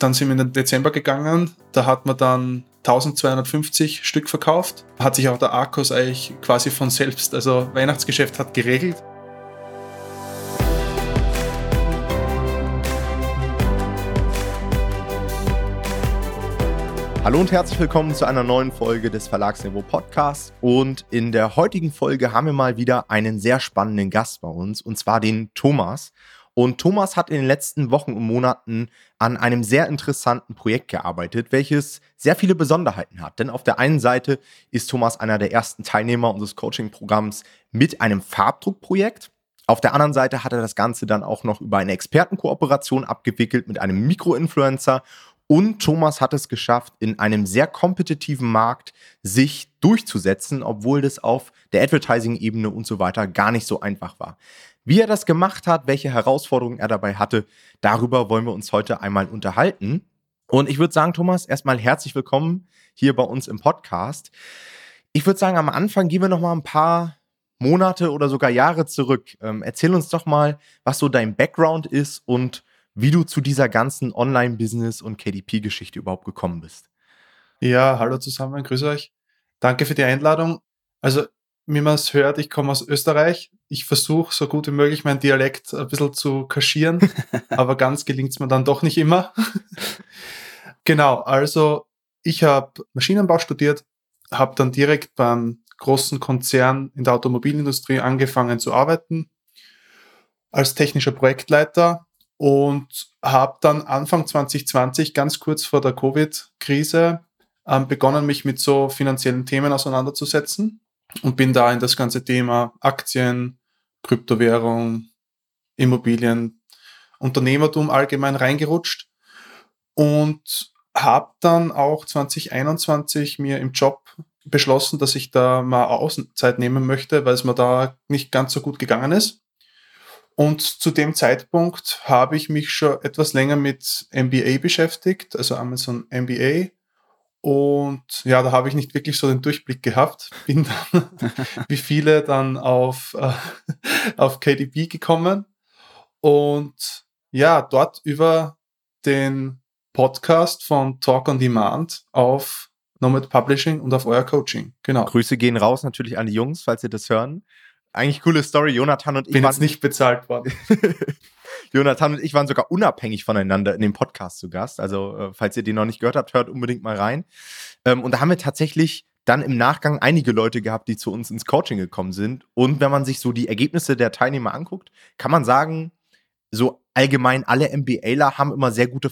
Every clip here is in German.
Dann sind wir in den Dezember gegangen. Da hat man dann 1250 Stück verkauft. Hat sich auch der Arkos eigentlich quasi von selbst, also Weihnachtsgeschäft hat geregelt. Hallo und herzlich willkommen zu einer neuen Folge des Verlagsniveau Podcasts. Und in der heutigen Folge haben wir mal wieder einen sehr spannenden Gast bei uns, und zwar den Thomas. Und Thomas hat in den letzten Wochen und Monaten an einem sehr interessanten Projekt gearbeitet, welches sehr viele Besonderheiten hat. Denn auf der einen Seite ist Thomas einer der ersten Teilnehmer unseres Coaching-Programms mit einem Farbdruckprojekt. Auf der anderen Seite hat er das Ganze dann auch noch über eine Expertenkooperation abgewickelt mit einem Mikroinfluencer und Thomas hat es geschafft, in einem sehr kompetitiven Markt sich durchzusetzen, obwohl das auf der Advertising-Ebene und so weiter gar nicht so einfach war. Wie er das gemacht hat, welche Herausforderungen er dabei hatte, darüber wollen wir uns heute einmal unterhalten. Und ich würde sagen, Thomas, erstmal herzlich willkommen hier bei uns im Podcast. Ich würde sagen, am Anfang gehen wir noch mal ein paar Monate oder sogar Jahre zurück. Ähm, erzähl uns doch mal, was so dein Background ist und wie du zu dieser ganzen Online-Business- und KDP-Geschichte überhaupt gekommen bist. Ja, hallo zusammen, grüße euch. Danke für die Einladung. Also wie man es hört, ich komme aus Österreich. Ich versuche so gut wie möglich meinen Dialekt ein bisschen zu kaschieren, aber ganz gelingt es mir dann doch nicht immer. genau, also ich habe Maschinenbau studiert, habe dann direkt beim großen Konzern in der Automobilindustrie angefangen zu arbeiten als technischer Projektleiter und habe dann Anfang 2020, ganz kurz vor der Covid-Krise, ähm, begonnen, mich mit so finanziellen Themen auseinanderzusetzen und bin da in das ganze Thema Aktien, Kryptowährung, Immobilien, Unternehmertum allgemein reingerutscht und habe dann auch 2021 mir im Job beschlossen, dass ich da mal Außenzeit nehmen möchte, weil es mir da nicht ganz so gut gegangen ist. Und zu dem Zeitpunkt habe ich mich schon etwas länger mit MBA beschäftigt, also Amazon MBA und ja, da habe ich nicht wirklich so den Durchblick gehabt. Bin dann, wie viele, dann auf, äh, auf KDP gekommen. Und ja, dort über den Podcast von Talk on Demand auf Nomad Publishing und auf euer Coaching. Genau. Grüße gehen raus natürlich an die Jungs, falls ihr das hören. Eigentlich coole Story. Jonathan und ich. Bin jetzt nicht bezahlt worden. Jonathan und ich waren sogar unabhängig voneinander in dem Podcast zu Gast. Also, äh, falls ihr den noch nicht gehört habt, hört unbedingt mal rein. Ähm, und da haben wir tatsächlich dann im Nachgang einige Leute gehabt, die zu uns ins Coaching gekommen sind. Und wenn man sich so die Ergebnisse der Teilnehmer anguckt, kann man sagen, so allgemein alle MBAler haben immer sehr gute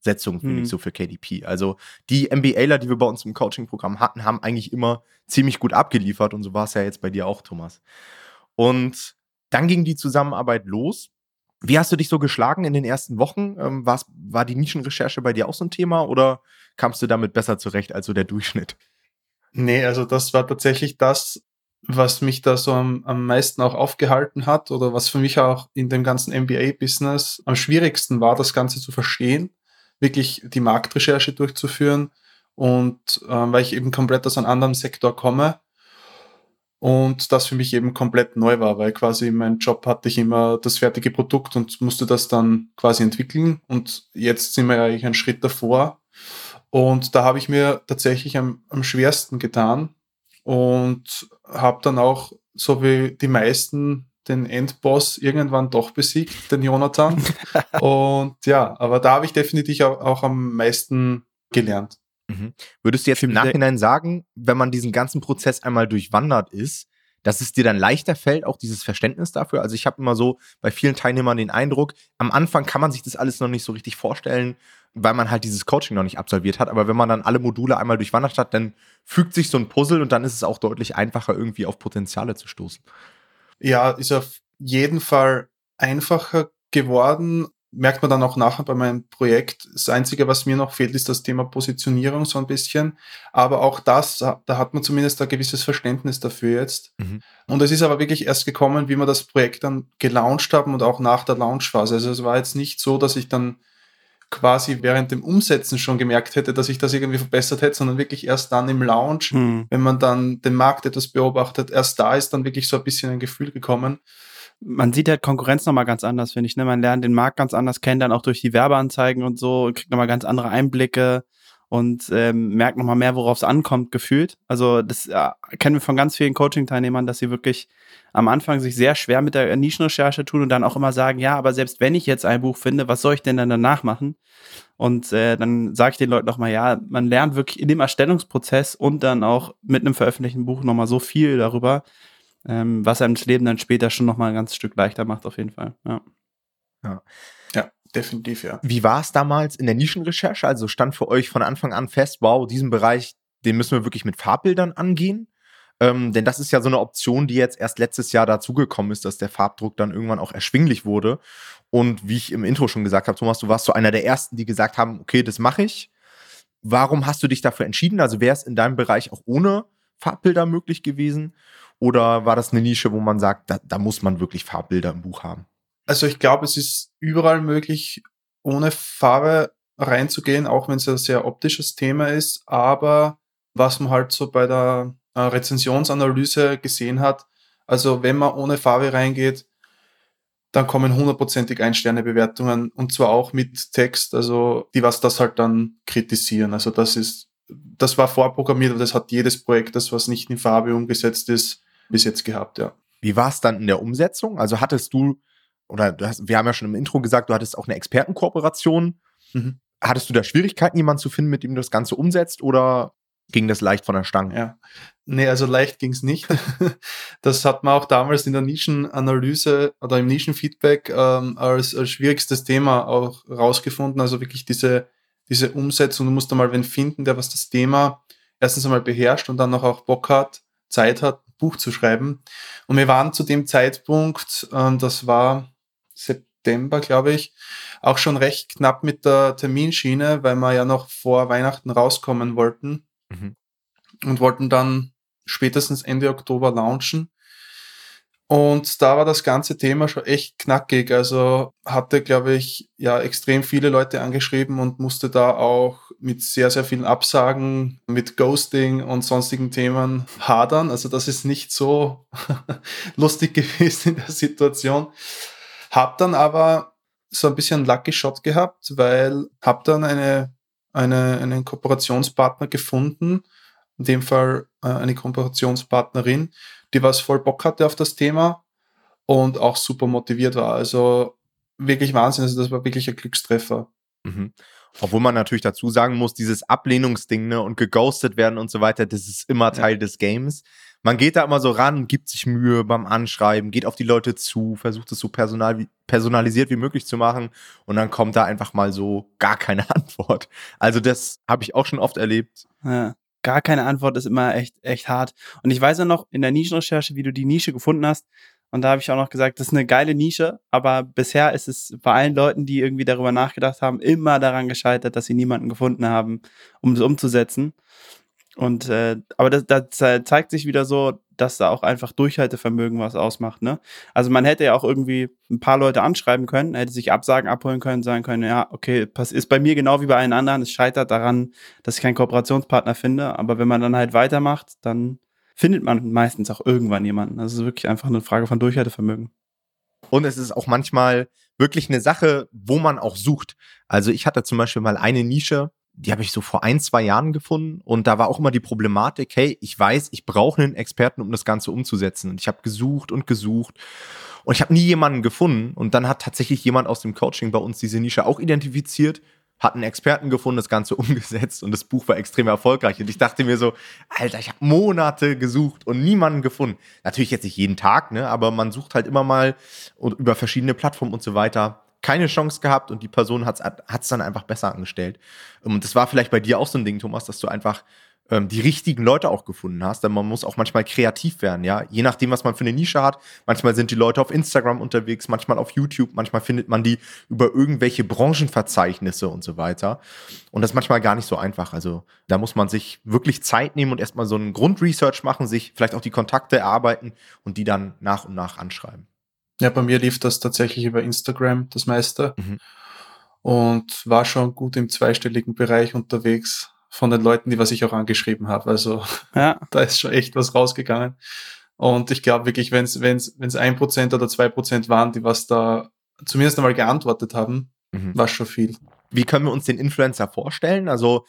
Voraussetzungen, finde hm. ich, so für KDP. Also die MBAler, die wir bei uns im Coaching-Programm hatten, haben eigentlich immer ziemlich gut abgeliefert. Und so war es ja jetzt bei dir auch, Thomas. Und dann ging die Zusammenarbeit los. Wie hast du dich so geschlagen in den ersten Wochen? Ähm, war die Nischenrecherche bei dir auch so ein Thema oder kamst du damit besser zurecht als so der Durchschnitt? Nee, also das war tatsächlich das, was mich da so am, am meisten auch aufgehalten hat oder was für mich auch in dem ganzen MBA-Business am schwierigsten war, das Ganze zu verstehen, wirklich die Marktrecherche durchzuführen und äh, weil ich eben komplett aus einem anderen Sektor komme und das für mich eben komplett neu war, weil quasi in meinem Job hatte ich immer das fertige Produkt und musste das dann quasi entwickeln. Und jetzt sind wir ja eigentlich einen Schritt davor. Und da habe ich mir tatsächlich am, am schwersten getan und habe dann auch, so wie die meisten, den Endboss irgendwann doch besiegt, den Jonathan. und ja, aber da habe ich definitiv auch, auch am meisten gelernt. Mhm. Würdest du jetzt im Nachhinein sagen, wenn man diesen ganzen Prozess einmal durchwandert ist, dass es dir dann leichter fällt, auch dieses Verständnis dafür? Also ich habe immer so bei vielen Teilnehmern den Eindruck, am Anfang kann man sich das alles noch nicht so richtig vorstellen, weil man halt dieses Coaching noch nicht absolviert hat. Aber wenn man dann alle Module einmal durchwandert hat, dann fügt sich so ein Puzzle und dann ist es auch deutlich einfacher, irgendwie auf Potenziale zu stoßen. Ja, ist auf jeden Fall einfacher geworden merkt man dann auch nachher bei meinem Projekt. Das Einzige, was mir noch fehlt, ist das Thema Positionierung so ein bisschen. Aber auch das, da hat man zumindest ein gewisses Verständnis dafür jetzt. Mhm. Und es ist aber wirklich erst gekommen, wie wir das Projekt dann gelauncht haben und auch nach der Launchphase. Also es war jetzt nicht so, dass ich dann quasi während dem Umsetzen schon gemerkt hätte, dass ich das irgendwie verbessert hätte, sondern wirklich erst dann im Launch, mhm. wenn man dann den Markt etwas beobachtet, erst da ist dann wirklich so ein bisschen ein Gefühl gekommen. man sieht halt Konkurrenz nochmal ganz anders, finde ich. Ne? Man lernt den Markt ganz anders kennen, dann auch durch die Werbeanzeigen und so und kriegt nochmal ganz andere Einblicke und ähm, merkt nochmal mehr, worauf es ankommt, gefühlt. Also das ja, kennen wir von ganz vielen Coaching-Teilnehmern, dass sie wirklich am Anfang sich sehr schwer mit der Nischenrecherche tun und dann auch immer sagen, ja, aber selbst wenn ich jetzt ein Buch finde, was soll ich denn dann danach machen? Und äh, dann sage ich den Leuten nochmal, ja, man lernt wirklich in dem Erstellungsprozess und dann auch mit einem veröffentlichten Buch nochmal so viel darüber, ähm, was einem das Leben dann später schon nochmal ein ganzes Stück leichter macht, auf jeden Fall. Ja. ja. Ja, definitiv, ja. Wie war es damals in der Nischenrecherche? Also stand für euch von Anfang an fest, wow, diesen Bereich, den müssen wir wirklich mit Farbbildern angehen? Ähm, denn das ist ja so eine Option, die jetzt erst letztes Jahr dazugekommen ist, dass der Farbdruck dann irgendwann auch erschwinglich wurde. Und wie ich im Intro schon gesagt habe, Thomas, du warst so einer der ersten, die gesagt haben, okay, das mache ich. Warum hast du dich dafür entschieden? Also wäre es in deinem Bereich auch ohne Farbbilder möglich gewesen? Oder war das eine Nische, wo man sagt, da, da muss man wirklich Farbbilder im Buch haben? Also ich glaube, es ist überall möglich, ohne Farbe reinzugehen, auch wenn es ein sehr optisches Thema ist. Aber was man halt so bei der äh, Rezensionsanalyse gesehen hat, also wenn man ohne Farbe reingeht, dann kommen hundertprozentig Ein-Sterne-Bewertungen und zwar auch mit Text, also die was das halt dann kritisieren. Also das ist, das war vorprogrammiert, aber das hat jedes Projekt, das was nicht in Farbe umgesetzt ist, bis jetzt gehabt, ja. Wie war es dann in der Umsetzung? Also hattest du, oder du hast, wir haben ja schon im Intro gesagt, du hattest auch eine Expertenkooperation. Mhm. Hattest du da Schwierigkeiten, jemanden zu finden, mit dem du das Ganze umsetzt oder ging das leicht von der Stange? Ja. Nee, also leicht ging es nicht. das hat man auch damals in der Nischenanalyse oder im Nischenfeedback ähm, als, als schwierigstes Thema auch rausgefunden. Also wirklich diese, diese Umsetzung. Du musst einmal wen finden, der was das Thema erstens einmal beherrscht und dann noch auch Bock hat, Zeit hat, Buch zu schreiben. Und wir waren zu dem Zeitpunkt, ähm, das war September, glaube ich, auch schon recht knapp mit der Terminschiene, weil wir ja noch vor Weihnachten rauskommen wollten mhm. und wollten dann spätestens Ende Oktober launchen. Und da war das ganze Thema schon echt knackig. Also hatte, glaube ich, ja extrem viele Leute angeschrieben und musste da auch mit sehr, sehr vielen Absagen, mit Ghosting und sonstigen Themen hadern. Also das ist nicht so lustig gewesen in der Situation. Hab dann aber so ein bisschen Lucky Shot gehabt, weil hab dann eine, eine, einen Kooperationspartner gefunden, in dem Fall äh, eine Kooperationspartnerin, die was voll Bock hatte auf das Thema und auch super motiviert war. Also wirklich Wahnsinn. Also das war wirklich ein Glückstreffer. Mhm. Obwohl man natürlich dazu sagen muss, dieses Ablehnungsding ne, und geghostet werden und so weiter, das ist immer Teil ja. des Games. Man geht da immer so ran, gibt sich Mühe beim Anschreiben, geht auf die Leute zu, versucht es so personal, personalisiert wie möglich zu machen und dann kommt da einfach mal so gar keine Antwort. Also das habe ich auch schon oft erlebt. Ja gar keine Antwort ist immer echt, echt hart. Und ich weiß ja noch in der Nischenrecherche, wie du die Nische gefunden hast. Und da habe ich auch noch gesagt, das ist eine geile Nische, aber bisher ist es bei allen Leuten, die irgendwie darüber nachgedacht haben, immer daran gescheitert, dass sie niemanden gefunden haben, um es umzusetzen. Und äh, aber das, das zeigt sich wieder so, dass da auch einfach Durchhaltevermögen was ausmacht. Ne? Also man hätte ja auch irgendwie ein paar Leute anschreiben können, hätte sich Absagen abholen können, sagen können, ja, okay, das ist bei mir genau wie bei allen anderen. Es scheitert daran, dass ich keinen Kooperationspartner finde. Aber wenn man dann halt weitermacht, dann findet man meistens auch irgendwann jemanden. Das ist wirklich einfach eine Frage von Durchhaltevermögen. Und es ist auch manchmal wirklich eine Sache, wo man auch sucht. Also ich hatte zum Beispiel mal eine Nische, die habe ich so vor ein, zwei Jahren gefunden und da war auch immer die Problematik, hey, ich weiß, ich brauche einen Experten, um das Ganze umzusetzen. Und ich habe gesucht und gesucht und ich habe nie jemanden gefunden. Und dann hat tatsächlich jemand aus dem Coaching bei uns diese Nische auch identifiziert, hat einen Experten gefunden, das Ganze umgesetzt und das Buch war extrem erfolgreich. Und ich dachte mir so, Alter, ich habe Monate gesucht und niemanden gefunden. Natürlich jetzt nicht jeden Tag, ne, aber man sucht halt immer mal über verschiedene Plattformen und so weiter keine Chance gehabt und die Person hat es dann einfach besser angestellt. Und das war vielleicht bei dir auch so ein Ding, Thomas, dass du einfach ähm, die richtigen Leute auch gefunden hast, denn man muss auch manchmal kreativ werden, ja. Je nachdem, was man für eine Nische hat. Manchmal sind die Leute auf Instagram unterwegs, manchmal auf YouTube, manchmal findet man die über irgendwelche Branchenverzeichnisse und so weiter. Und das ist manchmal gar nicht so einfach. Also da muss man sich wirklich Zeit nehmen und erstmal so einen Grundresearch machen, sich vielleicht auch die Kontakte erarbeiten und die dann nach und nach anschreiben. Ja, bei mir lief das tatsächlich über Instagram, das meiste. Mhm. Und war schon gut im zweistelligen Bereich unterwegs von den Leuten, die was ich auch angeschrieben habe. Also ja. da ist schon echt was rausgegangen. Und ich glaube wirklich, wenn es wenn es ein Prozent oder zwei Prozent waren, die was da zumindest einmal geantwortet haben, mhm. war schon viel. Wie können wir uns den Influencer vorstellen? Also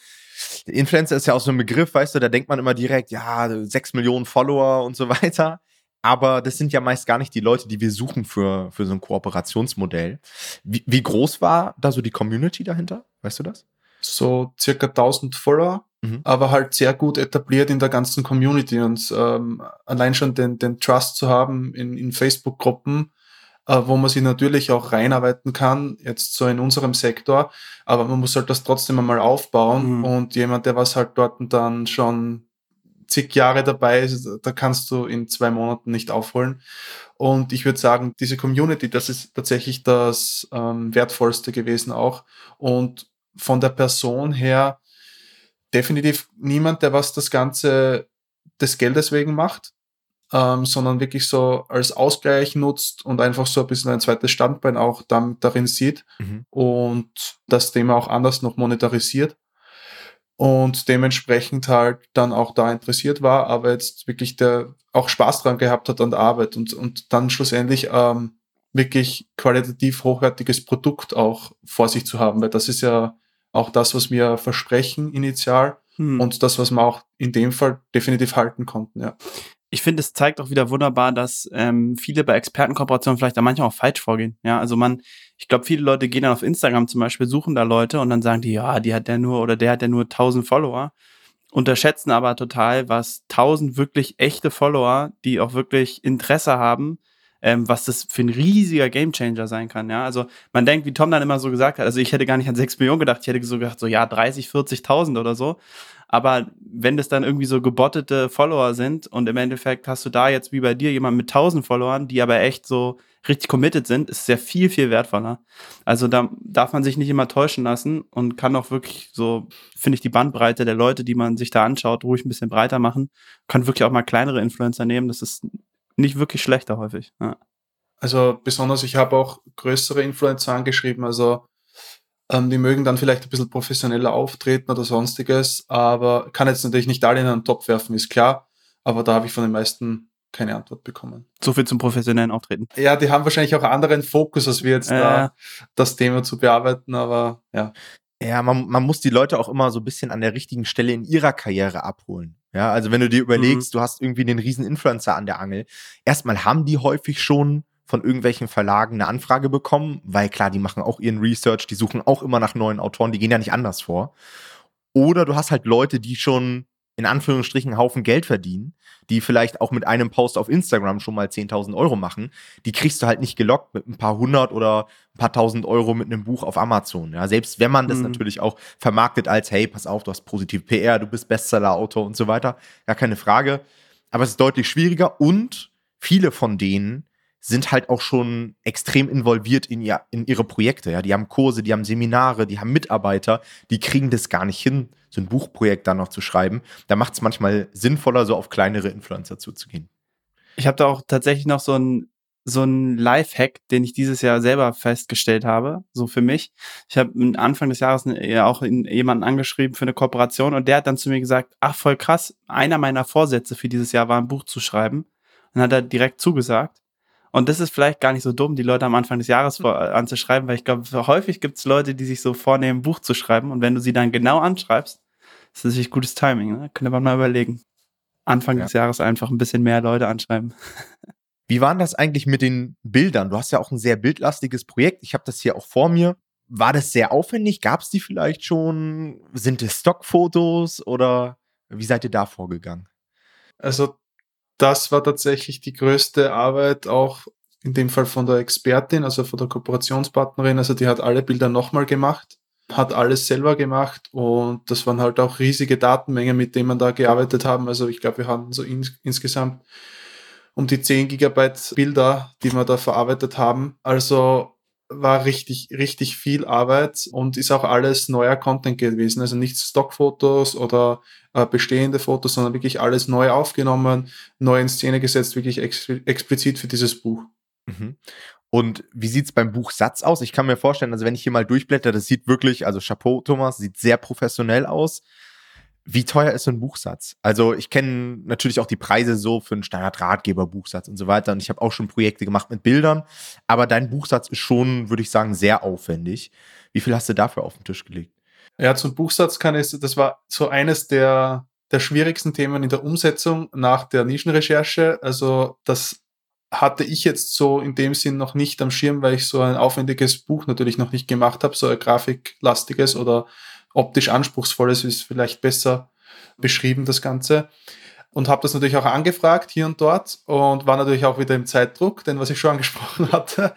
Influencer ist ja auch so ein Begriff, weißt du, da denkt man immer direkt, ja, sechs Millionen Follower und so weiter. Aber das sind ja meist gar nicht die Leute, die wir suchen für, für so ein Kooperationsmodell. Wie, wie groß war da so die Community dahinter? Weißt du das? So circa 1000 Follower, mhm. aber halt sehr gut etabliert in der ganzen Community und ähm, allein schon den, den Trust zu haben in, in Facebook-Gruppen, äh, wo man sich natürlich auch reinarbeiten kann, jetzt so in unserem Sektor, aber man muss halt das trotzdem einmal aufbauen mhm. und jemand, der was halt dort dann schon zig Jahre dabei ist, da kannst du in zwei Monaten nicht aufholen. Und ich würde sagen, diese Community, das ist tatsächlich das ähm, Wertvollste gewesen auch. Und von der Person her definitiv niemand, der was das Ganze des Geldes wegen macht, ähm, sondern wirklich so als Ausgleich nutzt und einfach so ein bisschen ein zweites Standbein auch dann, darin sieht mhm. und das Thema auch anders noch monetarisiert und dementsprechend halt dann auch da interessiert war, aber jetzt wirklich der auch Spaß dran gehabt hat an der Arbeit und, und dann schlussendlich ähm, wirklich qualitativ hochwertiges Produkt auch vor sich zu haben, weil das ist ja auch das, was wir versprechen initial hm. und das, was wir auch in dem Fall definitiv halten konnten, ja ich finde, es zeigt auch wieder wunderbar, dass ähm, viele bei Expertenkooperationen vielleicht da manchmal auch falsch vorgehen. Ja, also man, ich glaube, viele Leute gehen dann auf Instagram zum Beispiel, suchen da Leute und dann sagen die, ja, die hat der nur oder der hat ja nur 1000 Follower. Unterschätzen aber total, was 1000 wirklich echte Follower, die auch wirklich Interesse haben, ähm, was das für ein riesiger Gamechanger sein kann. Ja, also man denkt, wie Tom dann immer so gesagt hat, also ich hätte gar nicht an 6 Millionen gedacht, ich hätte so gedacht, so ja, 30, 40.000 oder so. Aber wenn das dann irgendwie so gebottete Follower sind und im Endeffekt hast du da jetzt wie bei dir jemand mit 1000 Followern, die aber echt so richtig committed sind, ist ja viel, viel wertvoller. Also da darf man sich nicht immer täuschen lassen und kann auch wirklich so, finde ich, die Bandbreite der Leute, die man sich da anschaut, ruhig ein bisschen breiter machen. Kann wirklich auch mal kleinere Influencer nehmen. Das ist nicht wirklich schlechter häufig. Ja. Also besonders, ich habe auch größere Influencer angeschrieben. Also ähm, die mögen dann vielleicht ein bisschen professioneller auftreten oder sonstiges, aber kann jetzt natürlich nicht alle in einen Topf werfen, ist klar. Aber da habe ich von den meisten keine Antwort bekommen. So viel zum professionellen Auftreten. Ja, die haben wahrscheinlich auch einen anderen Fokus, als wir jetzt äh. da das Thema zu bearbeiten, aber ja. Ja, man, man muss die Leute auch immer so ein bisschen an der richtigen Stelle in ihrer Karriere abholen. Ja, also wenn du dir überlegst, mhm. du hast irgendwie den riesen Influencer an der Angel. Erstmal haben die häufig schon von irgendwelchen Verlagen eine Anfrage bekommen, weil klar, die machen auch ihren Research, die suchen auch immer nach neuen Autoren, die gehen ja nicht anders vor. Oder du hast halt Leute, die schon in Anführungsstrichen Haufen Geld verdienen, die vielleicht auch mit einem Post auf Instagram schon mal 10.000 Euro machen, die kriegst du halt nicht gelockt mit ein paar hundert oder ein paar tausend Euro mit einem Buch auf Amazon. Ja, selbst wenn man das mhm. natürlich auch vermarktet als, hey, pass auf, du hast positive PR, du bist Bestseller-Autor und so weiter, gar keine Frage. Aber es ist deutlich schwieriger und viele von denen sind halt auch schon extrem involviert in, ihr, in ihre Projekte. Ja? Die haben Kurse, die haben Seminare, die haben Mitarbeiter, die kriegen das gar nicht hin, so ein Buchprojekt dann noch zu schreiben. Da macht es manchmal sinnvoller, so auf kleinere Influencer zuzugehen. Ich habe da auch tatsächlich noch so ein so ein Lifehack, den ich dieses Jahr selber festgestellt habe, so für mich. Ich habe Anfang des Jahres auch jemanden angeschrieben für eine Kooperation und der hat dann zu mir gesagt, ach voll krass, einer meiner Vorsätze für dieses Jahr war ein Buch zu schreiben. Dann hat er direkt zugesagt und das ist vielleicht gar nicht so dumm, die Leute am Anfang des Jahres vor, äh, anzuschreiben, weil ich glaube, häufig gibt es Leute, die sich so vornehmen, ein Buch zu schreiben. Und wenn du sie dann genau anschreibst, ist das natürlich gutes Timing. Ne? Könnte man mal überlegen. Anfang ja. des Jahres einfach ein bisschen mehr Leute anschreiben. Wie waren das eigentlich mit den Bildern? Du hast ja auch ein sehr bildlastiges Projekt. Ich habe das hier auch vor mir. War das sehr aufwendig? Gab es die vielleicht schon? Sind es Stockfotos oder wie seid ihr da vorgegangen? Also das war tatsächlich die größte Arbeit, auch in dem Fall von der Expertin, also von der Kooperationspartnerin. Also die hat alle Bilder nochmal gemacht, hat alles selber gemacht und das waren halt auch riesige Datenmengen, mit denen wir da gearbeitet haben. Also ich glaube, wir hatten so ins insgesamt um die 10 Gigabyte Bilder, die wir da verarbeitet haben. Also war richtig, richtig viel Arbeit und ist auch alles neuer Content gewesen. Also nicht Stockfotos oder äh, bestehende Fotos, sondern wirklich alles neu aufgenommen, neu in Szene gesetzt, wirklich ex explizit für dieses Buch. Mhm. Und wie sieht's beim Buch Satz aus? Ich kann mir vorstellen, also wenn ich hier mal durchblätter, das sieht wirklich, also Chapeau, Thomas, sieht sehr professionell aus. Wie teuer ist so ein Buchsatz? Also ich kenne natürlich auch die Preise so für einen Standard-Ratgeber-Buchsatz und so weiter. Und ich habe auch schon Projekte gemacht mit Bildern. Aber dein Buchsatz ist schon, würde ich sagen, sehr aufwendig. Wie viel hast du dafür auf den Tisch gelegt? Ja, zum Buchsatz kann ich, das war so eines der, der schwierigsten Themen in der Umsetzung nach der Nischenrecherche. Also das hatte ich jetzt so in dem Sinn noch nicht am Schirm, weil ich so ein aufwendiges Buch natürlich noch nicht gemacht habe, so ein grafiklastiges oder optisch anspruchsvolles ist vielleicht besser beschrieben, das Ganze. Und habe das natürlich auch angefragt hier und dort und war natürlich auch wieder im Zeitdruck, denn was ich schon angesprochen hatte.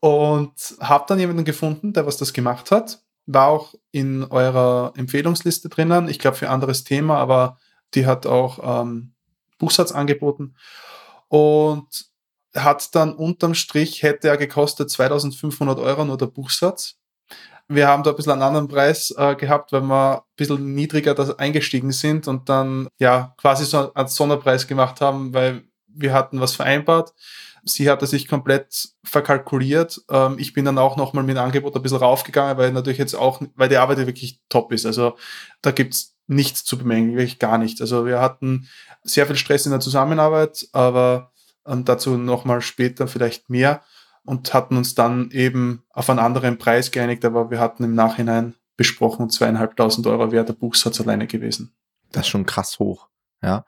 Und habe dann jemanden gefunden, der was das gemacht hat. War auch in eurer Empfehlungsliste drinnen, ich glaube für anderes Thema, aber die hat auch ähm, Buchsatz angeboten. Und hat dann unterm Strich, hätte er gekostet 2500 Euro nur der Buchsatz. Wir haben da ein bisschen einen anderen Preis äh, gehabt, weil wir ein bisschen niedriger da eingestiegen sind und dann ja quasi so einen Sonderpreis gemacht haben, weil wir hatten was vereinbart. Sie hatte sich komplett verkalkuliert. Ähm, ich bin dann auch nochmal mit dem Angebot ein bisschen raufgegangen, weil natürlich jetzt auch, weil die Arbeit wirklich top ist. Also da gibt's nichts zu bemängeln, wirklich gar nichts. Also wir hatten sehr viel Stress in der Zusammenarbeit, aber ähm, dazu nochmal später vielleicht mehr und hatten uns dann eben auf einen anderen Preis geeinigt, aber wir hatten im Nachhinein besprochen, zweieinhalbtausend Euro wäre der Buchsatz alleine gewesen. Das ist schon krass hoch, ja.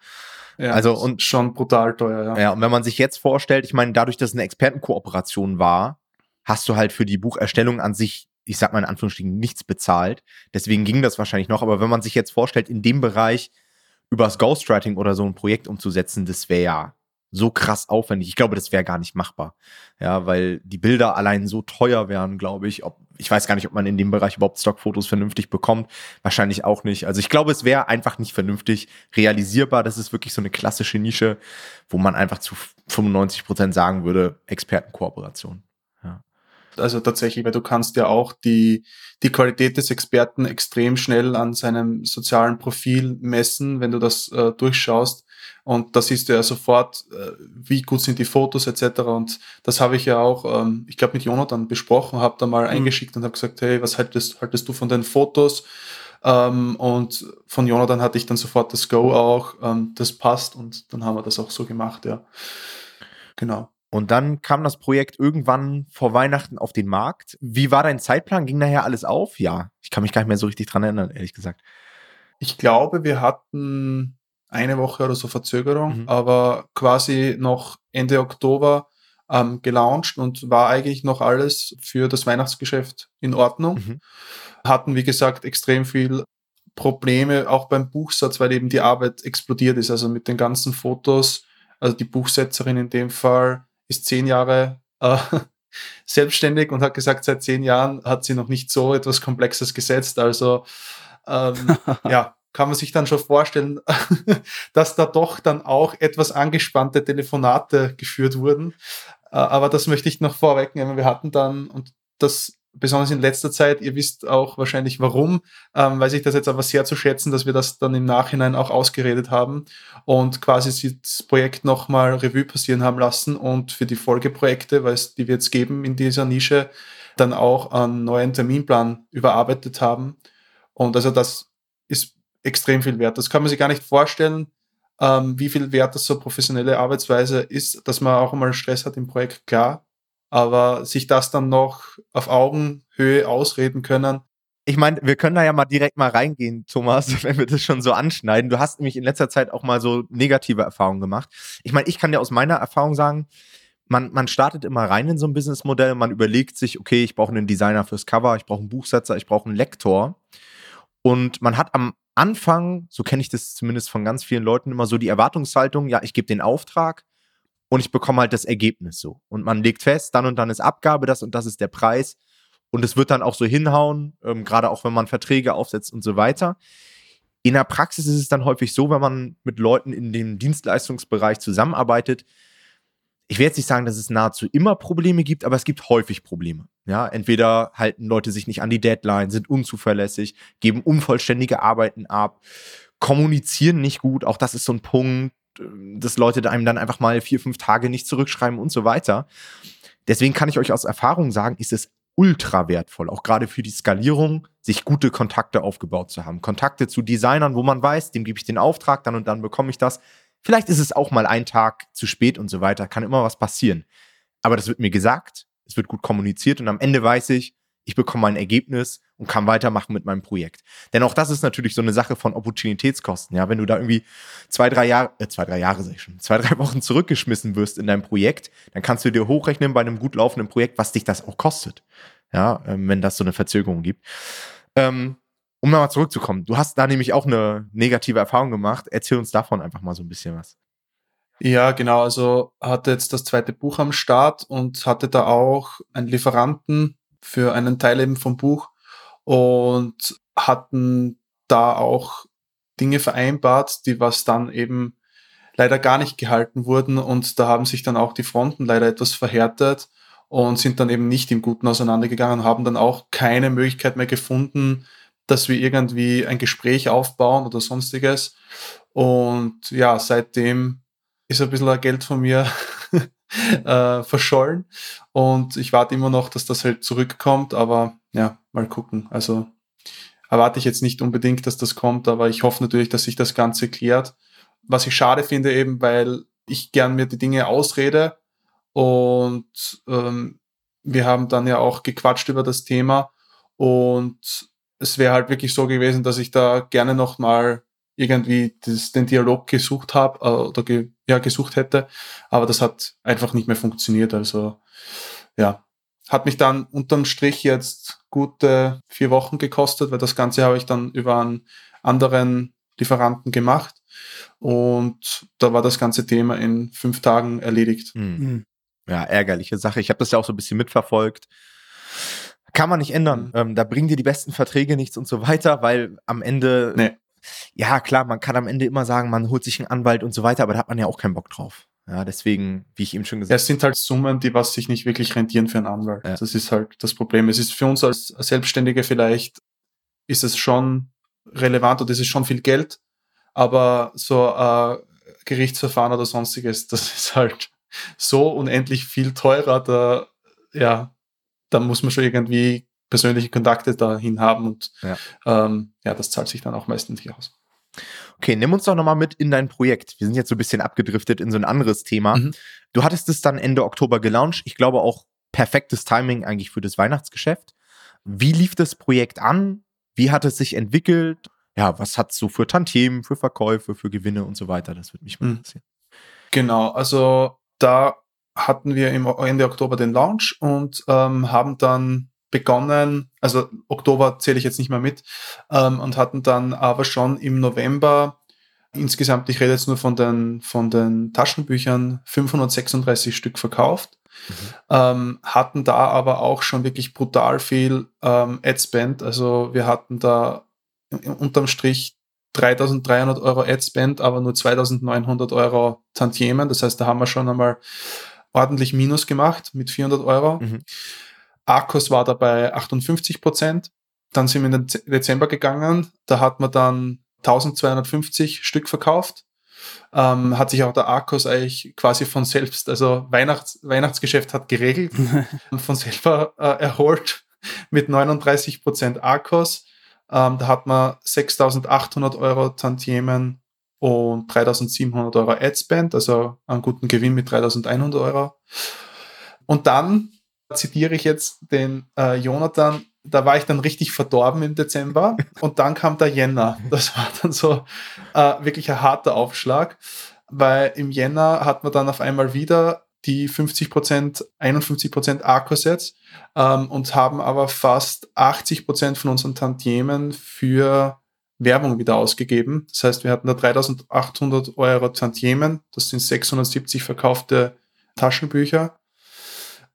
Ja, also und schon brutal teuer, ja. Ja, und wenn man sich jetzt vorstellt, ich meine, dadurch, dass es eine Expertenkooperation war, hast du halt für die Bucherstellung an sich, ich sag mal in Anführungsstrichen, nichts bezahlt. Deswegen ging das wahrscheinlich noch. Aber wenn man sich jetzt vorstellt, in dem Bereich übers Ghostwriting oder so ein Projekt umzusetzen, das wäre ja so krass aufwendig. Ich glaube, das wäre gar nicht machbar. Ja, weil die Bilder allein so teuer wären, glaube ich. Ob, ich weiß gar nicht, ob man in dem Bereich überhaupt Stockfotos vernünftig bekommt. Wahrscheinlich auch nicht. Also ich glaube, es wäre einfach nicht vernünftig realisierbar. Das ist wirklich so eine klassische Nische, wo man einfach zu 95 Prozent sagen würde, Expertenkooperation. Ja. Also tatsächlich, weil du kannst ja auch die, die Qualität des Experten extrem schnell an seinem sozialen Profil messen, wenn du das äh, durchschaust und da siehst du ja sofort, äh, wie gut sind die Fotos etc. Und das habe ich ja auch, ähm, ich glaube, mit Jonathan besprochen, habe da mal mhm. eingeschickt und habe gesagt, hey, was haltest, haltest du von den Fotos? Ähm, und von Jonathan hatte ich dann sofort das Go auch, ähm, das passt und dann haben wir das auch so gemacht, ja. Genau. Und dann kam das Projekt irgendwann vor Weihnachten auf den Markt. Wie war dein Zeitplan? Ging nachher alles auf? Ja, ich kann mich gar nicht mehr so richtig dran erinnern, ehrlich gesagt. Ich glaube, wir hatten eine Woche oder so Verzögerung, mhm. aber quasi noch Ende Oktober ähm, gelauncht und war eigentlich noch alles für das Weihnachtsgeschäft in Ordnung. Mhm. Hatten, wie gesagt, extrem viel Probleme, auch beim Buchsatz, weil eben die Arbeit explodiert ist. Also mit den ganzen Fotos, also die Buchsetzerin in dem Fall ist zehn Jahre äh, selbstständig und hat gesagt, seit zehn Jahren hat sie noch nicht so etwas Komplexes gesetzt. Also ähm, ja, kann man sich dann schon vorstellen, dass da doch dann auch etwas angespannte Telefonate geführt wurden. Äh, aber das möchte ich noch vorwegnehmen. Wir hatten dann, und das besonders in letzter Zeit, ihr wisst auch wahrscheinlich warum, ähm, weiß ich das jetzt aber sehr zu schätzen, dass wir das dann im Nachhinein auch ausgeredet haben und quasi das Projekt nochmal Revue passieren haben lassen und für die Folgeprojekte, weil es die wir jetzt geben in dieser Nische, dann auch einen neuen Terminplan überarbeitet haben. Und also das ist extrem viel wert. Das kann man sich gar nicht vorstellen, ähm, wie viel wert das so professionelle Arbeitsweise ist, dass man auch einmal Stress hat im Projekt, klar. Aber sich das dann noch auf Augenhöhe ausreden können. Ich meine, wir können da ja mal direkt mal reingehen, Thomas, wenn wir das schon so anschneiden. Du hast nämlich in letzter Zeit auch mal so negative Erfahrungen gemacht. Ich meine, ich kann dir aus meiner Erfahrung sagen, man, man startet immer rein in so ein Businessmodell, man überlegt sich, okay, ich brauche einen Designer fürs Cover, ich brauche einen Buchsetzer, ich brauche einen Lektor. Und man hat am Anfang, so kenne ich das zumindest von ganz vielen Leuten, immer so die Erwartungshaltung, ja, ich gebe den Auftrag und ich bekomme halt das Ergebnis so. Und man legt fest, dann und dann ist Abgabe, das und das ist der Preis. Und es wird dann auch so hinhauen, ähm, gerade auch wenn man Verträge aufsetzt und so weiter. In der Praxis ist es dann häufig so, wenn man mit Leuten in dem Dienstleistungsbereich zusammenarbeitet, ich werde jetzt nicht sagen, dass es nahezu immer Probleme gibt, aber es gibt häufig Probleme. Ja, entweder halten Leute sich nicht an die Deadline, sind unzuverlässig, geben unvollständige Arbeiten ab, kommunizieren nicht gut. Auch das ist so ein Punkt, dass Leute einem dann einfach mal vier, fünf Tage nicht zurückschreiben und so weiter. Deswegen kann ich euch aus Erfahrung sagen, ist es ultra wertvoll, auch gerade für die Skalierung, sich gute Kontakte aufgebaut zu haben. Kontakte zu Designern, wo man weiß, dem gebe ich den Auftrag, dann und dann bekomme ich das. Vielleicht ist es auch mal ein Tag zu spät und so weiter, kann immer was passieren. Aber das wird mir gesagt, es wird gut kommuniziert und am Ende weiß ich, ich bekomme ein Ergebnis und kann weitermachen mit meinem Projekt. Denn auch das ist natürlich so eine Sache von Opportunitätskosten. Ja, wenn du da irgendwie zwei, drei Jahre, äh, zwei, drei Jahre sag ich schon, zwei, drei Wochen zurückgeschmissen wirst in deinem Projekt, dann kannst du dir hochrechnen bei einem gut laufenden Projekt, was dich das auch kostet. Ja, ähm, wenn das so eine Verzögerung gibt. Ähm, um nochmal zurückzukommen, du hast da nämlich auch eine negative Erfahrung gemacht. Erzähl uns davon einfach mal so ein bisschen was. Ja, genau. Also hatte jetzt das zweite Buch am Start und hatte da auch einen Lieferanten für einen Teil eben vom Buch und hatten da auch Dinge vereinbart, die was dann eben leider gar nicht gehalten wurden und da haben sich dann auch die Fronten leider etwas verhärtet und sind dann eben nicht im Guten auseinandergegangen und haben dann auch keine Möglichkeit mehr gefunden, dass wir irgendwie ein Gespräch aufbauen oder sonstiges. Und ja, seitdem ist ein bisschen Geld von mir äh, verschollen. Und ich warte immer noch, dass das halt zurückkommt, aber ja, mal gucken. Also erwarte ich jetzt nicht unbedingt, dass das kommt, aber ich hoffe natürlich, dass sich das Ganze klärt. Was ich schade finde, eben, weil ich gern mir die Dinge ausrede und ähm, wir haben dann ja auch gequatscht über das Thema und es wäre halt wirklich so gewesen, dass ich da gerne nochmal irgendwie das, den Dialog gesucht habe äh, oder ge, ja, gesucht hätte, aber das hat einfach nicht mehr funktioniert. Also ja, hat mich dann unterm Strich jetzt gute vier Wochen gekostet, weil das Ganze habe ich dann über einen anderen Lieferanten gemacht und da war das ganze Thema in fünf Tagen erledigt. Mhm. Ja, ärgerliche Sache. Ich habe das ja auch so ein bisschen mitverfolgt. Kann man nicht ändern. Mhm. Ähm, da bringen dir die besten Verträge nichts und so weiter, weil am Ende nee ja, klar, man kann am Ende immer sagen, man holt sich einen Anwalt und so weiter, aber da hat man ja auch keinen Bock drauf. Ja, deswegen, wie ich eben schon gesagt habe. Es sind halt Summen, die was sich nicht wirklich rentieren für einen Anwalt. Ja. Das ist halt das Problem. Es ist für uns als Selbstständige vielleicht, ist es schon relevant und es ist schon viel Geld, aber so äh, Gerichtsverfahren oder sonstiges, das ist halt so unendlich viel teurer, da, ja, da muss man schon irgendwie persönliche Kontakte dahin haben und ja. Ähm, ja, das zahlt sich dann auch meistens nicht aus. Okay, nimm uns doch nochmal mit in dein Projekt. Wir sind jetzt so ein bisschen abgedriftet in so ein anderes Thema. Mhm. Du hattest es dann Ende Oktober gelauncht. Ich glaube auch perfektes Timing eigentlich für das Weihnachtsgeschäft. Wie lief das Projekt an? Wie hat es sich entwickelt? Ja, was hat es so für Tantiemen, für Verkäufe, für Gewinne und so weiter? Das würde mich mal mhm. interessieren. Genau, also da hatten wir im Ende Oktober den Launch und ähm, haben dann begonnen, also Oktober zähle ich jetzt nicht mehr mit, ähm, und hatten dann aber schon im November insgesamt, ich rede jetzt nur von den, von den Taschenbüchern, 536 Stück verkauft. Mhm. Ähm, hatten da aber auch schon wirklich brutal viel ähm, Adspend. Also wir hatten da unterm Strich 3300 Euro Adspend, aber nur 2900 Euro Tantiemen. Das heißt, da haben wir schon einmal ordentlich Minus gemacht mit 400 Euro. Mhm. Arkos war dabei 58 Prozent. Dann sind wir in den Dezember gegangen. Da hat man dann 1250 Stück verkauft. Ähm, hat sich auch der Arkos eigentlich quasi von selbst, also Weihnachts Weihnachtsgeschäft hat geregelt und von selber äh, erholt mit 39 Prozent Arkos. Ähm, da hat man 6.800 Euro Tantiemen und 3.700 Euro Adspend, also einen guten Gewinn mit 3.100 Euro. Und dann zitiere ich jetzt den äh, Jonathan, da war ich dann richtig verdorben im Dezember und dann kam der Jänner. Das war dann so äh, wirklich ein harter Aufschlag, weil im Jänner hat man dann auf einmal wieder die 50 Prozent, 51 Prozent Akkus ähm, und haben aber fast 80 Prozent von unseren Tantiemen für Werbung wieder ausgegeben. Das heißt, wir hatten da 3800 Euro Tantiemen, das sind 670 verkaufte Taschenbücher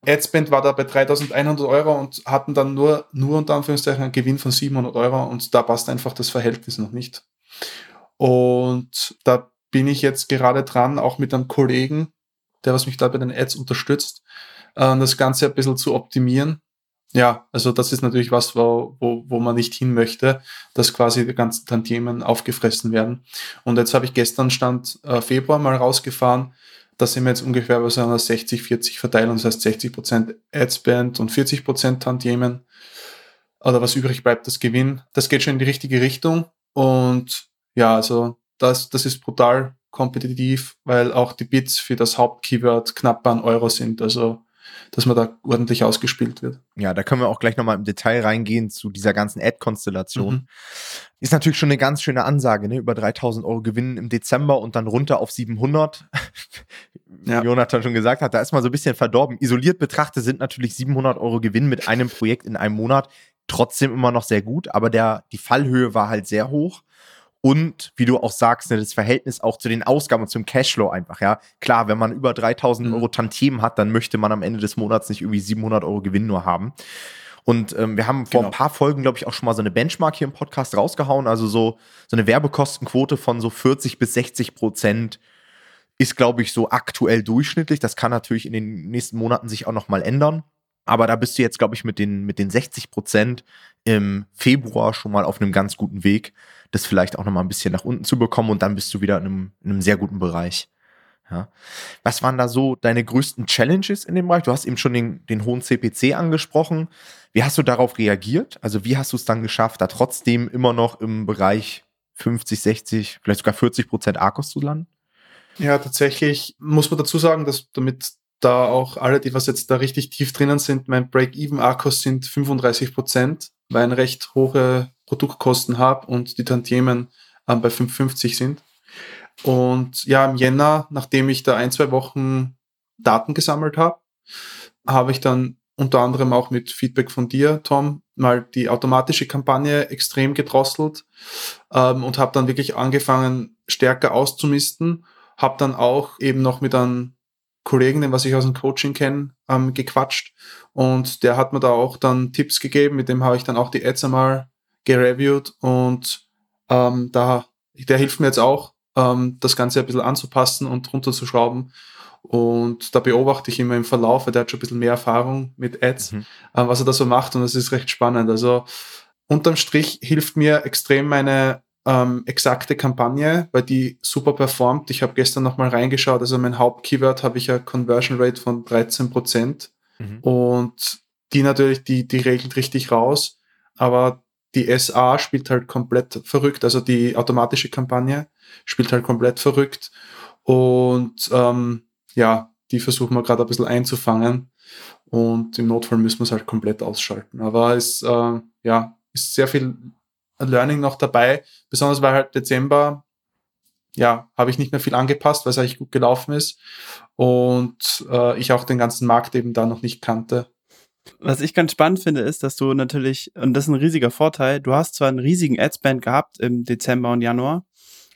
Adspend war da bei 3100 Euro und hatten dann nur, nur unter Anführungszeichen einen Gewinn von 700 Euro und da passt einfach das Verhältnis noch nicht. Und da bin ich jetzt gerade dran, auch mit einem Kollegen, der was mich da bei den Ads unterstützt, äh, das Ganze ein bisschen zu optimieren. Ja, also das ist natürlich was, wo, wo, wo man nicht hin möchte, dass quasi die ganzen Tantiemen aufgefressen werden. Und jetzt habe ich gestern Stand äh, Februar mal rausgefahren, da sind wir jetzt ungefähr bei so einer 60-40 Verteilung, das heißt 60% Adspend und 40% Tantiemen. Oder was übrig bleibt, das Gewinn. Das geht schon in die richtige Richtung. Und ja, also das, das ist brutal kompetitiv, weil auch die Bits für das Hauptkeyword knapp ein Euro sind. Also dass man da ordentlich ausgespielt wird. Ja, da können wir auch gleich nochmal im Detail reingehen zu dieser ganzen Ad-Konstellation. Mhm. Ist natürlich schon eine ganz schöne Ansage, ne? Über 3000 Euro Gewinnen im Dezember und dann runter auf 700. Wie ja. Jonathan schon gesagt hat, da ist man so ein bisschen verdorben. Isoliert betrachtet sind natürlich 700 Euro Gewinn mit einem Projekt in einem Monat trotzdem immer noch sehr gut, aber der, die Fallhöhe war halt sehr hoch und wie du auch sagst, ne, das Verhältnis auch zu den Ausgaben und zum Cashflow einfach, ja. Klar, wenn man über 3000 mhm. Euro Tantiemen hat, dann möchte man am Ende des Monats nicht irgendwie 700 Euro Gewinn nur haben. Und ähm, wir haben vor genau. ein paar Folgen, glaube ich, auch schon mal so eine Benchmark hier im Podcast rausgehauen. Also so, so eine Werbekostenquote von so 40 bis 60 Prozent ist, glaube ich, so aktuell durchschnittlich. Das kann natürlich in den nächsten Monaten sich auch noch mal ändern. Aber da bist du jetzt, glaube ich, mit den, mit den 60 Prozent im Februar schon mal auf einem ganz guten Weg, das vielleicht auch noch mal ein bisschen nach unten zu bekommen und dann bist du wieder in einem, in einem sehr guten Bereich. Ja. Was waren da so deine größten Challenges in dem Bereich? Du hast eben schon den, den hohen CPC angesprochen. Wie hast du darauf reagiert? Also wie hast du es dann geschafft, da trotzdem immer noch im Bereich 50, 60, vielleicht sogar 40 Prozent Arkos zu landen? Ja, tatsächlich muss man dazu sagen, dass damit da auch alle, die was jetzt da richtig tief drinnen sind, mein Break-Even-Akkus sind 35 Prozent, weil ich recht hohe Produktkosten habe und die Tantiemen ähm, bei 5,50 sind. Und ja, im Jänner, nachdem ich da ein, zwei Wochen Daten gesammelt habe, habe ich dann unter anderem auch mit Feedback von dir, Tom, mal die automatische Kampagne extrem gedrosselt ähm, und habe dann wirklich angefangen, stärker auszumisten. Habe dann auch eben noch mit einem Kollegen, den was ich aus dem Coaching kenne, ähm, gequatscht und der hat mir da auch dann Tipps gegeben, mit dem habe ich dann auch die Ads einmal gereviewt und ähm, da, der hilft mir jetzt auch, ähm, das Ganze ein bisschen anzupassen und runterzuschrauben. Und da beobachte ich immer im Verlauf, weil der hat schon ein bisschen mehr Erfahrung mit Ads, mhm. äh, was er da so macht und das ist recht spannend. Also unterm Strich hilft mir extrem meine ähm, exakte Kampagne, weil die super performt. Ich habe gestern nochmal reingeschaut, also mein Hauptkeyword habe ich ja Conversion Rate von 13 Prozent mhm. und die natürlich, die, die regelt richtig raus, aber die SA spielt halt komplett verrückt, also die automatische Kampagne spielt halt komplett verrückt und ähm, ja, die versuchen wir gerade ein bisschen einzufangen und im Notfall müssen wir es halt komplett ausschalten. Aber es äh, ja, ist sehr viel Learning noch dabei, besonders weil halt Dezember, ja, habe ich nicht mehr viel angepasst, weil es eigentlich gut gelaufen ist und äh, ich auch den ganzen Markt eben da noch nicht kannte. Was ich ganz spannend finde, ist, dass du natürlich, und das ist ein riesiger Vorteil, du hast zwar einen riesigen Adspend gehabt im Dezember und Januar,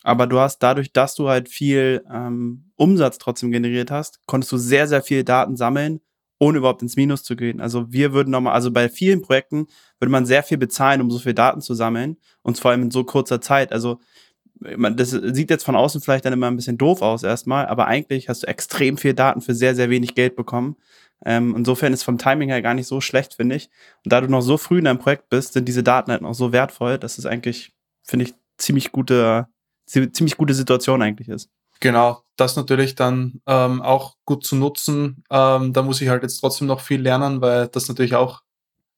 aber du hast dadurch, dass du halt viel ähm, Umsatz trotzdem generiert hast, konntest du sehr, sehr viel Daten sammeln, ohne überhaupt ins Minus zu gehen. Also wir würden nochmal, also bei vielen Projekten würde man sehr viel bezahlen, um so viel Daten zu sammeln und vor allem in so kurzer Zeit. Also das sieht jetzt von außen vielleicht dann immer ein bisschen doof aus erstmal, aber eigentlich hast du extrem viel Daten für sehr, sehr wenig Geld bekommen. Ähm, insofern ist vom Timing her gar nicht so schlecht, finde ich. Und da du noch so früh in deinem Projekt bist, sind diese Daten halt noch so wertvoll, dass es eigentlich, finde ich, ziemlich gute, ziemlich gute Situation eigentlich ist. Genau, das natürlich dann ähm, auch gut zu nutzen. Ähm, da muss ich halt jetzt trotzdem noch viel lernen, weil das natürlich auch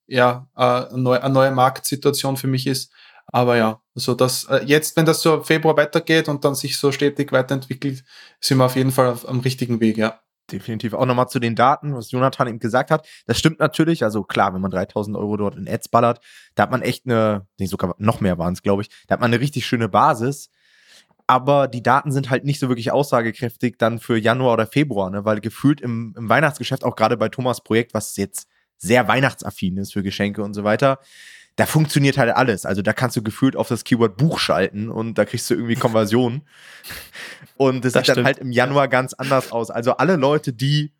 ja äh, eine, neue, eine neue Marktsituation für mich ist. Aber ja, also das äh, jetzt, wenn das so Februar weitergeht und dann sich so stetig weiterentwickelt, sind wir auf jeden Fall auf, am richtigen Weg, ja. Definitiv. Auch nochmal zu den Daten, was Jonathan eben gesagt hat. Das stimmt natürlich. Also klar, wenn man 3000 Euro dort in Ads ballert, da hat man echt eine, nee, sogar noch mehr waren es, glaube ich, da hat man eine richtig schöne Basis aber die Daten sind halt nicht so wirklich aussagekräftig dann für Januar oder Februar, ne? weil gefühlt im, im Weihnachtsgeschäft, auch gerade bei Thomas Projekt, was jetzt sehr weihnachtsaffin ist für Geschenke und so weiter, da funktioniert halt alles. Also da kannst du gefühlt auf das Keyword Buch schalten und da kriegst du irgendwie Konversion. und das, das sieht stimmt. dann halt im Januar ganz anders aus. Also alle Leute, die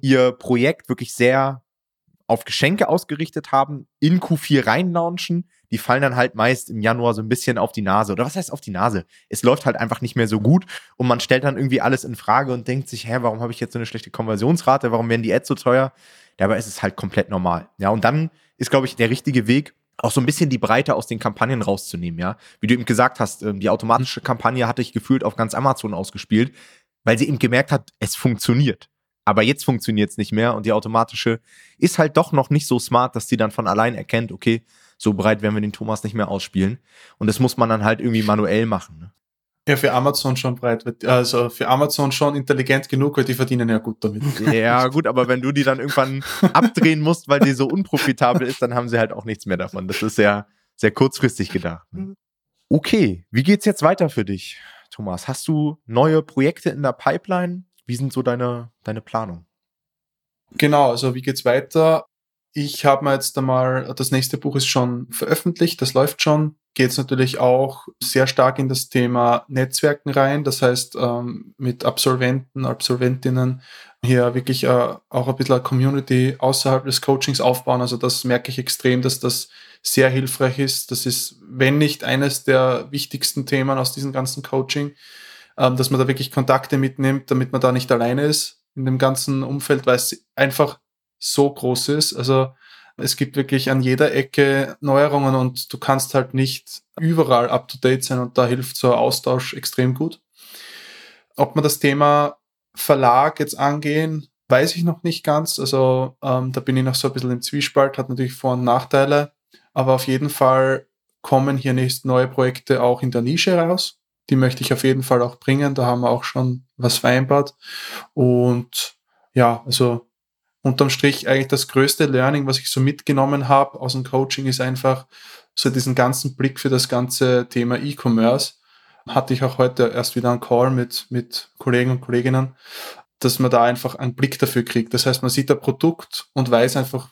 ihr Projekt wirklich sehr auf Geschenke ausgerichtet haben, in Q4 reinlaunchen, die fallen dann halt meist im Januar so ein bisschen auf die Nase. Oder was heißt auf die Nase? Es läuft halt einfach nicht mehr so gut und man stellt dann irgendwie alles in Frage und denkt sich, hä, warum habe ich jetzt so eine schlechte Konversionsrate? Warum werden die Ads so teuer? Dabei ist es halt komplett normal. Ja, und dann ist, glaube ich, der richtige Weg, auch so ein bisschen die Breite aus den Kampagnen rauszunehmen, ja. Wie du eben gesagt hast, ähm, die automatische Kampagne hatte ich gefühlt auf ganz Amazon ausgespielt, weil sie eben gemerkt hat, es funktioniert. Aber jetzt funktioniert es nicht mehr und die automatische ist halt doch noch nicht so smart, dass sie dann von allein erkennt, okay, so breit werden wir den Thomas nicht mehr ausspielen. Und das muss man dann halt irgendwie manuell machen. Ne? Ja, für Amazon schon breit, also für Amazon schon intelligent genug, weil die verdienen ja gut damit. Ja, gut, aber wenn du die dann irgendwann abdrehen musst, weil die so unprofitabel ist, dann haben sie halt auch nichts mehr davon. Das ist ja sehr kurzfristig gedacht. Ne? Okay, wie geht's jetzt weiter für dich, Thomas? Hast du neue Projekte in der Pipeline? Wie sind so deine, deine Planung? Genau, also wie geht's weiter? Ich habe mir jetzt einmal, das nächste Buch ist schon veröffentlicht, das läuft schon. Geht es natürlich auch sehr stark in das Thema Netzwerken rein. Das heißt, ähm, mit Absolventen, Absolventinnen hier wirklich äh, auch ein bisschen eine Community außerhalb des Coachings aufbauen. Also das merke ich extrem, dass das sehr hilfreich ist. Das ist, wenn nicht eines der wichtigsten Themen aus diesem ganzen Coaching, ähm, dass man da wirklich Kontakte mitnimmt, damit man da nicht alleine ist in dem ganzen Umfeld, weil es einfach so groß ist. Also es gibt wirklich an jeder Ecke Neuerungen und du kannst halt nicht überall up-to-date sein und da hilft so ein Austausch extrem gut. Ob man das Thema Verlag jetzt angehen, weiß ich noch nicht ganz. Also ähm, da bin ich noch so ein bisschen im Zwiespalt, hat natürlich Vor- und Nachteile, aber auf jeden Fall kommen hier nächst neue Projekte auch in der Nische raus. Die möchte ich auf jeden Fall auch bringen. Da haben wir auch schon was vereinbart. Und ja, also unterm Strich eigentlich das größte Learning, was ich so mitgenommen habe aus dem Coaching, ist einfach so diesen ganzen Blick für das ganze Thema E-Commerce. Hatte ich auch heute erst wieder einen Call mit, mit Kollegen und Kolleginnen, dass man da einfach einen Blick dafür kriegt. Das heißt, man sieht ein Produkt und weiß einfach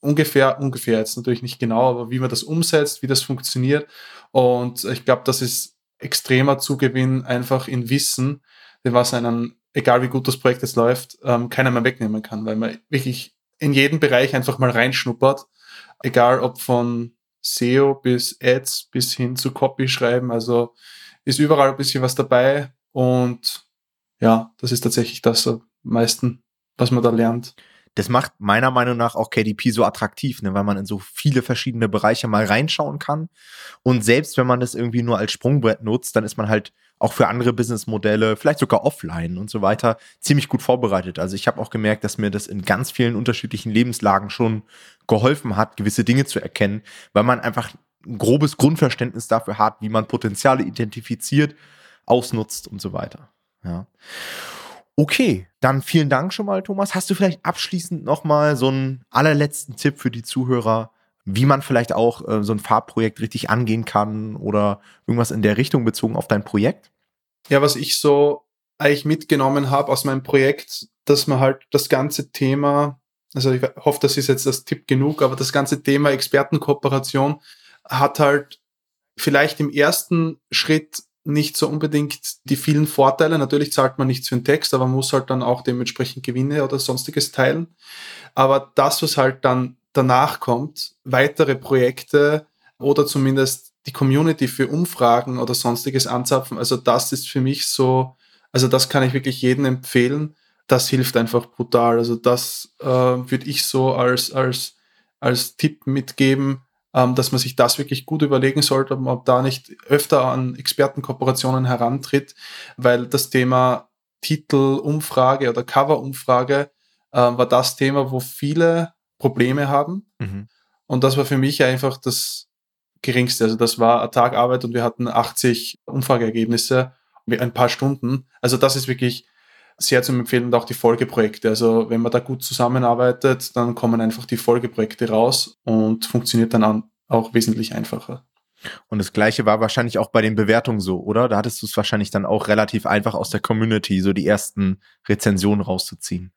ungefähr, ungefähr jetzt natürlich nicht genau, aber wie man das umsetzt, wie das funktioniert. Und ich glaube, das ist extremer Zugewinn einfach in Wissen, was einen egal wie gut das Projekt jetzt läuft, ähm, keiner mehr wegnehmen kann, weil man wirklich in jeden Bereich einfach mal reinschnuppert, egal ob von SEO bis Ads bis hin zu Copy schreiben, also ist überall ein bisschen was dabei. Und ja, das ist tatsächlich das am meisten, was man da lernt. Das macht meiner Meinung nach auch KDP so attraktiv, ne, weil man in so viele verschiedene Bereiche mal reinschauen kann. Und selbst wenn man das irgendwie nur als Sprungbrett nutzt, dann ist man halt auch für andere Businessmodelle, vielleicht sogar offline und so weiter, ziemlich gut vorbereitet. Also ich habe auch gemerkt, dass mir das in ganz vielen unterschiedlichen Lebenslagen schon geholfen hat, gewisse Dinge zu erkennen, weil man einfach ein grobes Grundverständnis dafür hat, wie man Potenziale identifiziert, ausnutzt und so weiter. Ja. Okay, dann vielen Dank schon mal, Thomas. Hast du vielleicht abschließend nochmal so einen allerletzten Tipp für die Zuhörer, wie man vielleicht auch äh, so ein Farbprojekt richtig angehen kann oder irgendwas in der Richtung bezogen auf dein Projekt? Ja, was ich so eigentlich mitgenommen habe aus meinem Projekt, dass man halt das ganze Thema, also ich hoffe, das ist jetzt das Tipp genug, aber das ganze Thema Expertenkooperation hat halt vielleicht im ersten Schritt nicht so unbedingt die vielen Vorteile. Natürlich zahlt man nichts für den Text, aber man muss halt dann auch dementsprechend Gewinne oder sonstiges teilen. Aber das, was halt dann danach kommt, weitere Projekte oder zumindest die Community für Umfragen oder sonstiges anzapfen. Also das ist für mich so, also das kann ich wirklich jedem empfehlen. Das hilft einfach brutal. Also das äh, würde ich so als, als, als Tipp mitgeben, ähm, dass man sich das wirklich gut überlegen sollte, ob man da nicht öfter an Expertenkooperationen herantritt, weil das Thema Titelumfrage oder Coverumfrage äh, war das Thema, wo viele Probleme haben. Mhm. Und das war für mich einfach das Geringste. Also das war ein Tag Arbeit und wir hatten 80 Umfrageergebnisse, ein paar Stunden. Also das ist wirklich sehr zu empfehlen und auch die Folgeprojekte. Also wenn man da gut zusammenarbeitet, dann kommen einfach die Folgeprojekte raus und funktioniert dann auch wesentlich einfacher. Und das gleiche war wahrscheinlich auch bei den Bewertungen so, oder? Da hattest du es wahrscheinlich dann auch relativ einfach aus der Community, so die ersten Rezensionen rauszuziehen.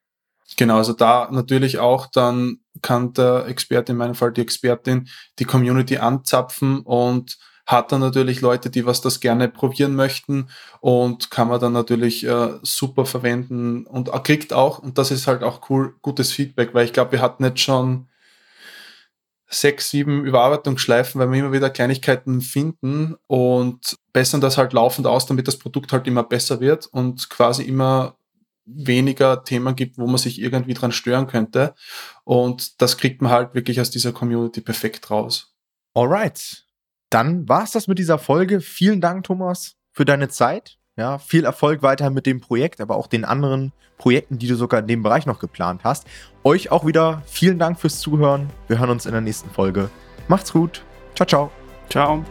Genau, also da natürlich auch dann kann der Experte, in meinem Fall die Expertin, die Community anzapfen und hat dann natürlich Leute, die was das gerne probieren möchten und kann man dann natürlich äh, super verwenden und kriegt auch, und das ist halt auch cool, gutes Feedback, weil ich glaube, wir hatten jetzt schon sechs, sieben Überarbeitungsschleifen, weil wir immer wieder Kleinigkeiten finden und bessern das halt laufend aus, damit das Produkt halt immer besser wird und quasi immer weniger Themen gibt, wo man sich irgendwie dran stören könnte. Und das kriegt man halt wirklich aus dieser Community perfekt raus. Alright. Dann war es das mit dieser Folge. Vielen Dank, Thomas, für deine Zeit. Ja, viel Erfolg weiter mit dem Projekt, aber auch den anderen Projekten, die du sogar in dem Bereich noch geplant hast. Euch auch wieder vielen Dank fürs Zuhören. Wir hören uns in der nächsten Folge. Macht's gut. Ciao, ciao. Ciao.